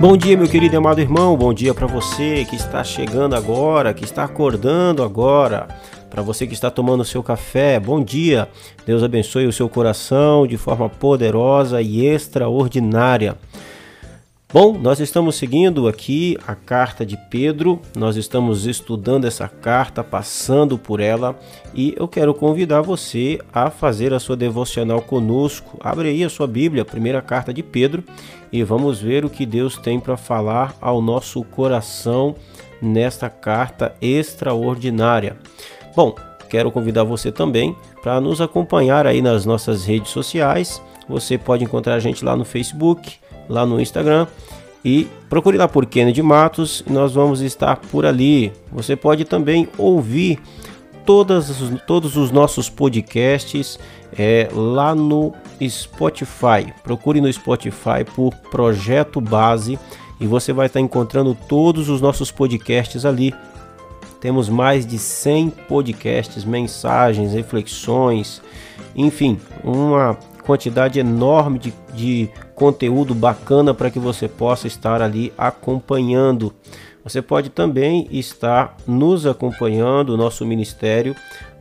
Bom dia, meu querido e amado irmão. Bom dia para você que está chegando agora, que está acordando agora. Para você que está tomando seu café, bom dia. Deus abençoe o seu coração de forma poderosa e extraordinária. Bom, nós estamos seguindo aqui a carta de Pedro, nós estamos estudando essa carta, passando por ela e eu quero convidar você a fazer a sua devocional conosco. Abre aí a sua Bíblia, a primeira carta de Pedro, e vamos ver o que Deus tem para falar ao nosso coração nesta carta extraordinária. Bom, quero convidar você também para nos acompanhar aí nas nossas redes sociais. Você pode encontrar a gente lá no Facebook lá no Instagram e procure lá por Kennedy Matos e nós vamos estar por ali. Você pode também ouvir todas, todos os nossos podcasts é, lá no Spotify. Procure no Spotify por Projeto Base e você vai estar encontrando todos os nossos podcasts ali. Temos mais de 100 podcasts, mensagens, reflexões, enfim, uma quantidade enorme de, de conteúdo bacana para que você possa estar ali acompanhando. Você pode também estar nos acompanhando, nosso ministério,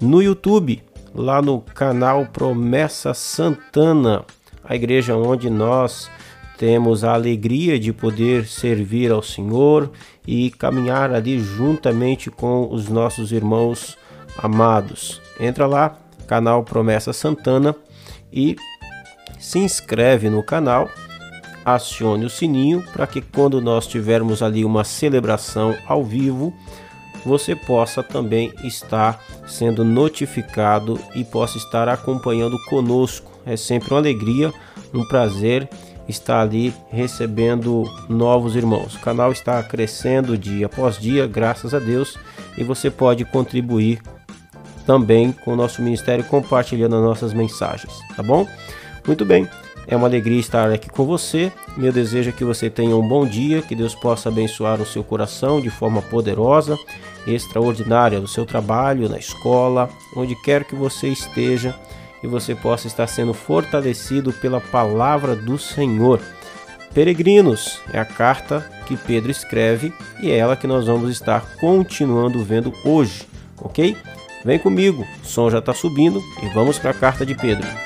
no YouTube, lá no canal Promessa Santana, a igreja onde nós temos a alegria de poder servir ao Senhor e caminhar ali juntamente com os nossos irmãos amados. Entra lá, canal Promessa Santana e se inscreve no canal, acione o sininho para que quando nós tivermos ali uma celebração ao vivo, você possa também estar sendo notificado e possa estar acompanhando conosco. É sempre uma alegria, um prazer estar ali recebendo novos irmãos. O canal está crescendo dia após dia, graças a Deus, e você pode contribuir também com o nosso ministério compartilhando as nossas mensagens, tá bom? Muito bem, é uma alegria estar aqui com você. Meu desejo é que você tenha um bom dia, que Deus possa abençoar o seu coração de forma poderosa, extraordinária no seu trabalho, na escola, onde quer que você esteja, e você possa estar sendo fortalecido pela palavra do Senhor. Peregrinos é a carta que Pedro escreve e é ela que nós vamos estar continuando vendo hoje, ok? Vem comigo, o som já está subindo e vamos para a carta de Pedro.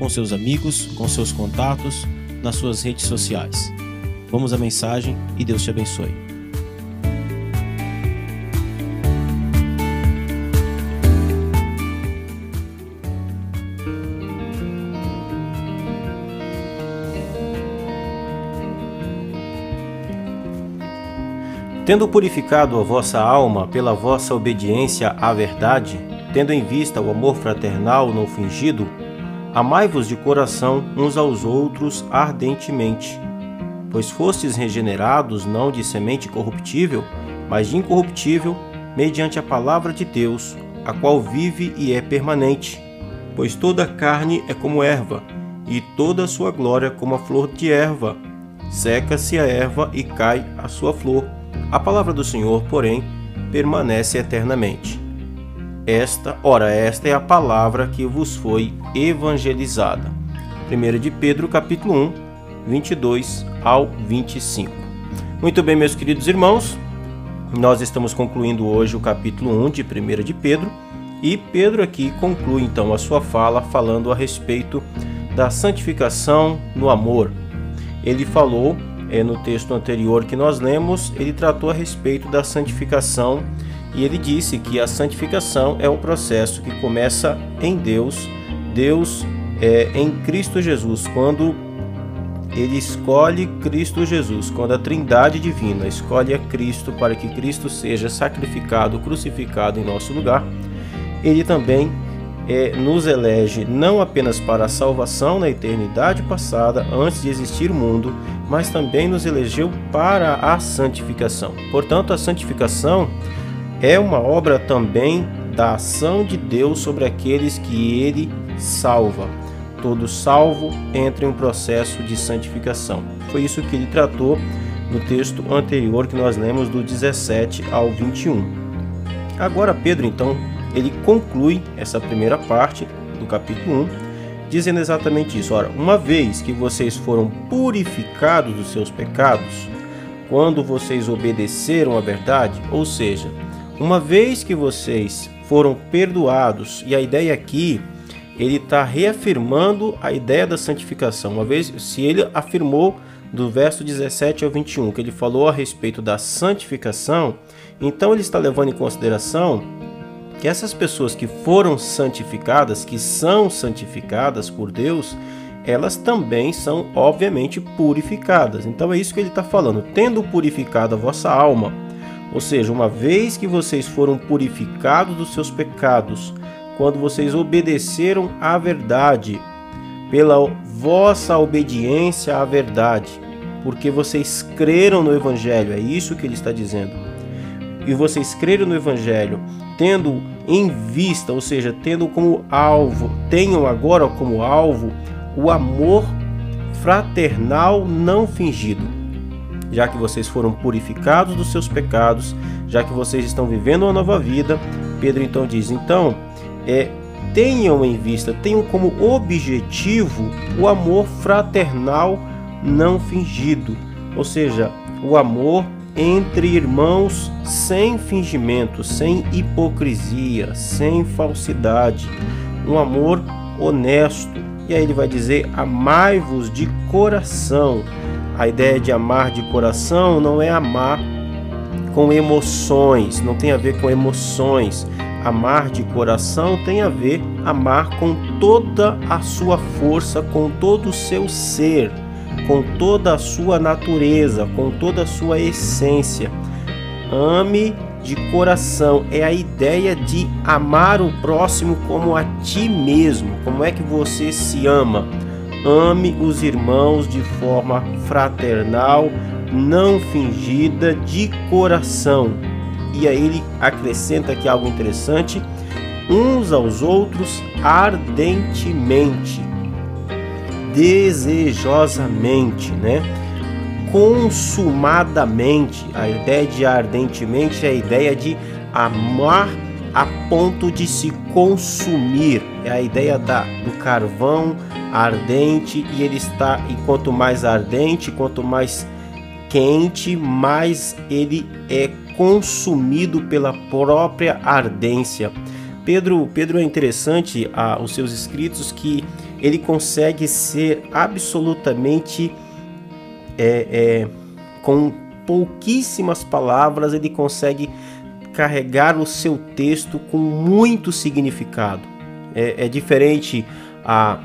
com seus amigos, com seus contatos, nas suas redes sociais. Vamos à mensagem e Deus te abençoe. Tendo purificado a vossa alma pela vossa obediência à verdade, tendo em vista o amor fraternal não fingido, amai-vos de coração uns aos outros ardentemente pois fostes regenerados não de semente corruptível, mas de incorruptível, mediante a palavra de Deus, a qual vive e é permanente. Pois toda carne é como erva, e toda a sua glória como a flor de erva. Seca-se a erva e cai a sua flor. A palavra do Senhor, porém, permanece eternamente. Esta, ora, esta é a palavra que vos foi evangelizada. 1 de Pedro, capítulo 1, 22 ao 25. Muito bem, meus queridos irmãos, nós estamos concluindo hoje o capítulo 1 de 1 de Pedro, e Pedro aqui conclui então a sua fala falando a respeito da santificação no amor. Ele falou é, no texto anterior que nós lemos, ele tratou a respeito da santificação e ele disse que a santificação é um processo que começa em Deus, Deus é, em Cristo Jesus, quando ele escolhe Cristo Jesus, quando a Trindade divina escolhe a Cristo para que Cristo seja sacrificado, crucificado em nosso lugar, ele também é, nos elege não apenas para a salvação na eternidade passada, antes de existir o mundo, mas também nos elegeu para a santificação. Portanto, a santificação é uma obra também da ação de Deus sobre aqueles que ele salva. Todo salvo entra em um processo de santificação. Foi isso que ele tratou no texto anterior que nós lemos do 17 ao 21. Agora Pedro então ele conclui essa primeira parte do capítulo 1, dizendo exatamente isso. Ora, uma vez que vocês foram purificados dos seus pecados, quando vocês obedeceram à verdade, ou seja, uma vez que vocês foram perdoados, e a ideia aqui, ele está reafirmando a ideia da santificação. Uma vez, se ele afirmou do verso 17 ao 21, que ele falou a respeito da santificação, então ele está levando em consideração que essas pessoas que foram santificadas, que são santificadas por Deus, elas também são obviamente purificadas. Então é isso que ele está falando. Tendo purificado a vossa alma, ou seja, uma vez que vocês foram purificados dos seus pecados, quando vocês obedeceram à verdade, pela vossa obediência à verdade, porque vocês creram no Evangelho, é isso que ele está dizendo. E vocês creram no Evangelho, tendo em vista, ou seja, tendo como alvo, tenham agora como alvo o amor fraternal não fingido. Já que vocês foram purificados dos seus pecados, já que vocês estão vivendo uma nova vida, Pedro então diz: então, é, tenham em vista, tenham como objetivo o amor fraternal não fingido, ou seja, o amor entre irmãos sem fingimento, sem hipocrisia, sem falsidade, um amor honesto. E aí ele vai dizer: amai-vos de coração. A ideia de amar de coração não é amar com emoções, não tem a ver com emoções. Amar de coração tem a ver amar com toda a sua força, com todo o seu ser com toda a sua natureza, com toda a sua essência. Ame de coração é a ideia de amar o próximo como a ti mesmo. Como é que você se ama? Ame os irmãos de forma fraternal, não fingida, de coração. E aí ele acrescenta aqui algo interessante: uns aos outros ardentemente desejosamente, né? Consumadamente. A ideia de ardentemente é a ideia de amar a ponto de se consumir. É a ideia da, do carvão ardente e ele está, e quanto mais ardente, quanto mais quente, mais ele é consumido pela própria ardência. Pedro, Pedro é interessante a, os seus escritos que ele consegue ser absolutamente é, é, com pouquíssimas palavras ele consegue carregar o seu texto com muito significado. É, é diferente a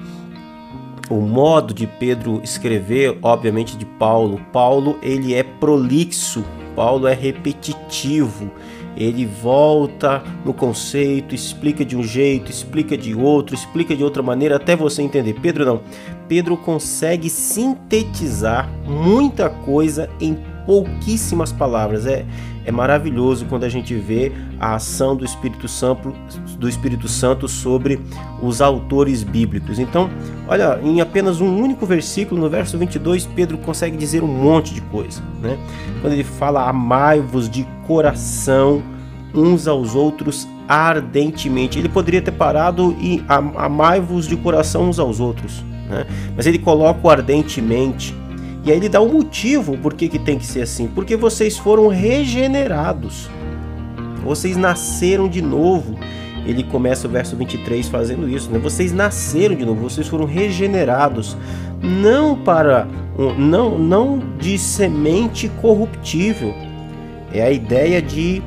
o modo de Pedro escrever, obviamente de Paulo. Paulo ele é prolixo, Paulo é repetitivo, ele volta no conceito, explica de um jeito, explica de outro, explica de outra maneira até você entender. Pedro não. Pedro consegue sintetizar muita coisa em pouquíssimas palavras. É, é maravilhoso quando a gente vê a ação do Espírito Santo, do Espírito Santo sobre os autores bíblicos. Então, olha, em apenas um único versículo, no verso 22, Pedro consegue dizer um monte de coisa, né? Quando ele fala amai-vos de coração uns aos outros ardentemente. Ele poderia ter parado e amai-vos de coração uns aos outros, né? Mas ele coloca o ardentemente e aí ele dá um motivo por que, que tem que ser assim. Porque vocês foram regenerados. Vocês nasceram de novo. Ele começa o verso 23 fazendo isso, né? Vocês nasceram de novo, vocês foram regenerados, não para não não de semente corruptível. É a ideia de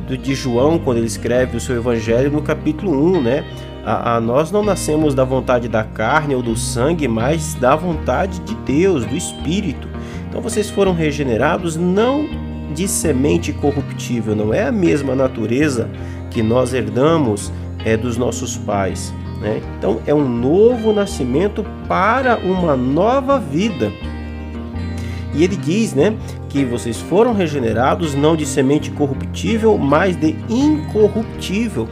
de, de João quando ele escreve o seu evangelho no capítulo 1, né? A, a, nós não nascemos da vontade da carne ou do sangue, mas da vontade de Deus, do Espírito. Então vocês foram regenerados não de semente corruptível, não é a mesma natureza que nós herdamos é, dos nossos pais. Né? Então é um novo nascimento para uma nova vida. E ele diz, né, que vocês foram regenerados não de semente corruptível, mas de incorruptível.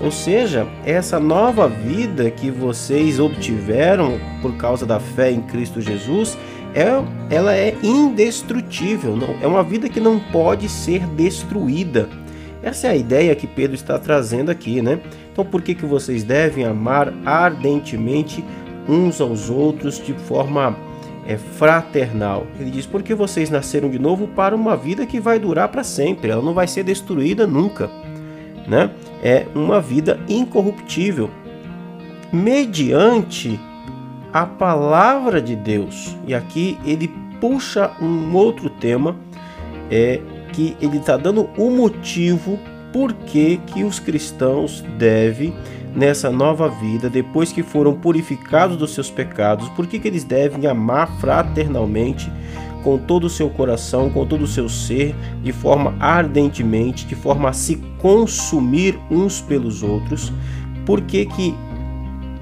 Ou seja, essa nova vida que vocês obtiveram por causa da fé em Cristo Jesus, é, ela é indestrutível, não, é uma vida que não pode ser destruída. Essa é a ideia que Pedro está trazendo aqui, né? Então, por que, que vocês devem amar ardentemente uns aos outros de forma é, fraternal? Ele diz: porque vocês nasceram de novo para uma vida que vai durar para sempre, ela não vai ser destruída nunca, né? É uma vida incorruptível, mediante a palavra de Deus. E aqui ele puxa um outro tema, é que ele está dando o motivo por que, que os cristãos devem, nessa nova vida, depois que foram purificados dos seus pecados, por que, que eles devem amar fraternalmente, com todo o seu coração, com todo o seu ser, de forma ardentemente, de forma a se consumir uns pelos outros. Por que, que,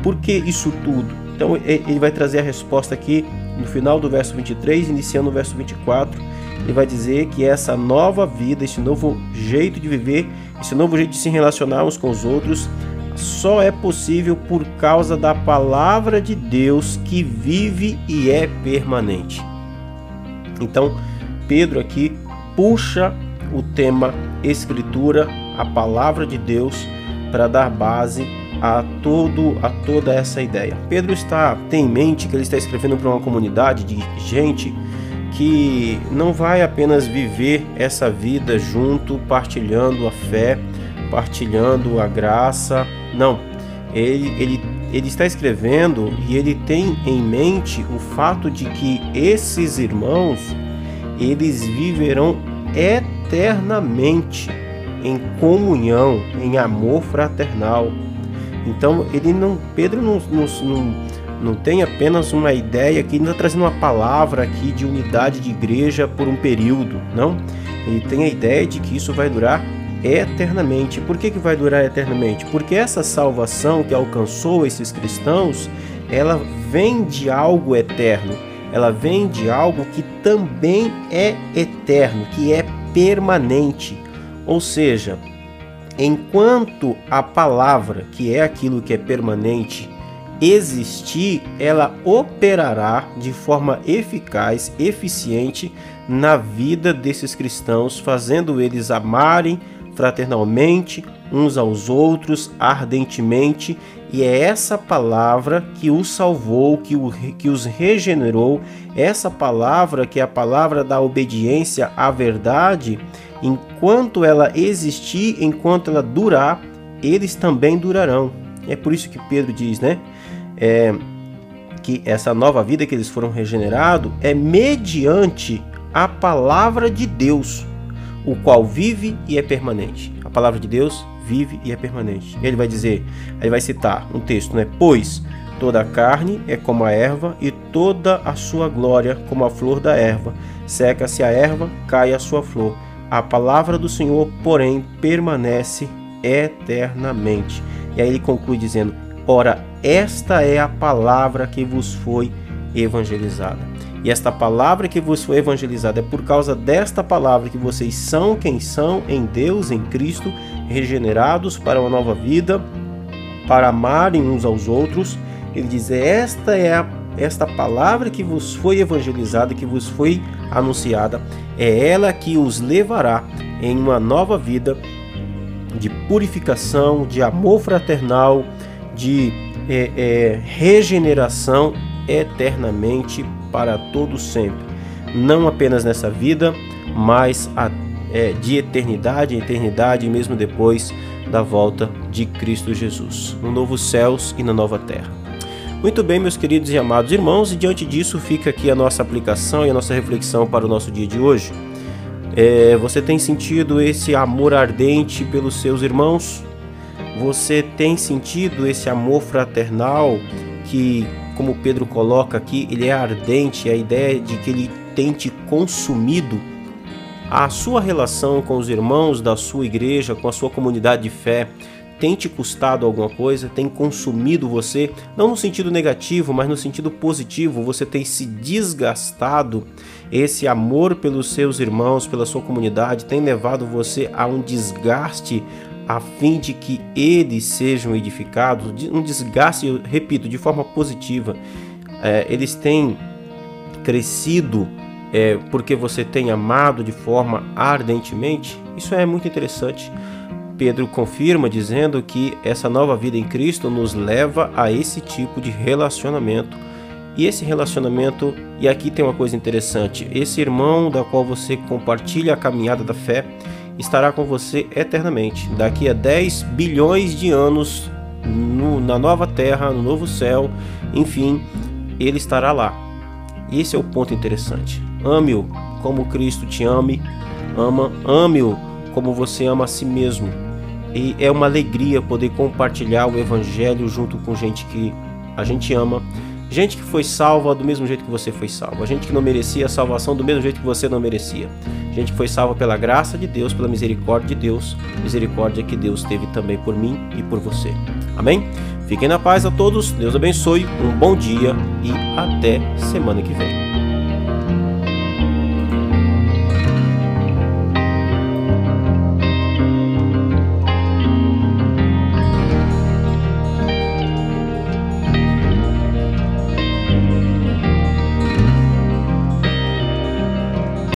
por que isso tudo? Então ele vai trazer a resposta aqui no final do verso 23, iniciando o verso 24 ele vai dizer que essa nova vida, esse novo jeito de viver, esse novo jeito de se relacionar uns com os outros, só é possível por causa da palavra de Deus que vive e é permanente. Então, Pedro aqui puxa o tema Escritura, a palavra de Deus, para dar base a todo a toda essa ideia. Pedro está tem em mente que ele está escrevendo para uma comunidade de gente que não vai apenas viver essa vida junto, partilhando a fé, partilhando a graça. Não. Ele, ele, ele está escrevendo e ele tem em mente o fato de que esses irmãos eles viverão eternamente em comunhão, em amor fraternal. Então ele não, Pedro não, não, não não tem apenas uma ideia que está trazendo uma palavra aqui de unidade de igreja por um período, não. Ele tem a ideia de que isso vai durar eternamente. Por que, que vai durar eternamente? Porque essa salvação que alcançou esses cristãos, ela vem de algo eterno. Ela vem de algo que também é eterno, que é permanente. Ou seja, enquanto a palavra, que é aquilo que é permanente, existir, ela operará de forma eficaz, eficiente na vida desses cristãos, fazendo eles amarem fraternalmente uns aos outros ardentemente, e é essa palavra que os salvou, que, o, que os regenerou, essa palavra que é a palavra da obediência à verdade, enquanto ela existir, enquanto ela durar, eles também durarão. É por isso que Pedro diz, né? É, que essa nova vida que eles foram regenerados é mediante a palavra de Deus, o qual vive e é permanente. A palavra de Deus vive e é permanente. Ele vai dizer, ele vai citar um texto, né? Pois toda a carne é como a erva e toda a sua glória como a flor da erva. Seca-se a erva, cai a sua flor. A palavra do Senhor, porém, permanece eternamente. E aí ele conclui dizendo: Ora, esta é a palavra que vos foi evangelizada. E esta palavra que vos foi evangelizada é por causa desta palavra que vocês são quem são em Deus, em Cristo, regenerados para uma nova vida, para amarem uns aos outros. Ele diz: Esta é a, esta palavra que vos foi evangelizada, que vos foi anunciada, é ela que os levará em uma nova vida de purificação, de amor fraternal, de é, é, regeneração eternamente para todo sempre, não apenas nessa vida, mas a, é, de eternidade em eternidade, mesmo depois da volta de Cristo Jesus, no novo céus e na nova terra. Muito bem, meus queridos e amados irmãos, e diante disso fica aqui a nossa aplicação e a nossa reflexão para o nosso dia de hoje. É, você tem sentido esse amor ardente pelos seus irmãos? Você tem sentido esse amor fraternal que, como Pedro coloca aqui, ele é ardente, a ideia de que ele tem te consumido? A sua relação com os irmãos da sua igreja, com a sua comunidade de fé, tem te custado alguma coisa, tem consumido você, não no sentido negativo, mas no sentido positivo, você tem se desgastado. Esse amor pelos seus irmãos, pela sua comunidade, tem levado você a um desgaste a fim de que eles sejam edificados, um desgaste, eu repito, de forma positiva. É, eles têm crescido é, porque você tem amado de forma ardentemente. Isso é muito interessante. Pedro confirma dizendo que essa nova vida em Cristo nos leva a esse tipo de relacionamento. E esse relacionamento, e aqui tem uma coisa interessante: esse irmão da qual você compartilha a caminhada da fé estará com você eternamente. Daqui a 10 bilhões de anos, no, na nova terra, no novo céu, enfim, ele estará lá. E esse é o ponto interessante. Ame-o como Cristo te ame, ama, ame-o como você ama a si mesmo. E é uma alegria poder compartilhar o evangelho junto com gente que a gente ama, gente que foi salva do mesmo jeito que você foi salvo, a gente que não merecia a salvação do mesmo jeito que você não merecia, gente que foi salva pela graça de Deus, pela misericórdia de Deus, misericórdia que Deus teve também por mim e por você. Amém? Fiquem na paz a todos, Deus abençoe, um bom dia e até semana que vem.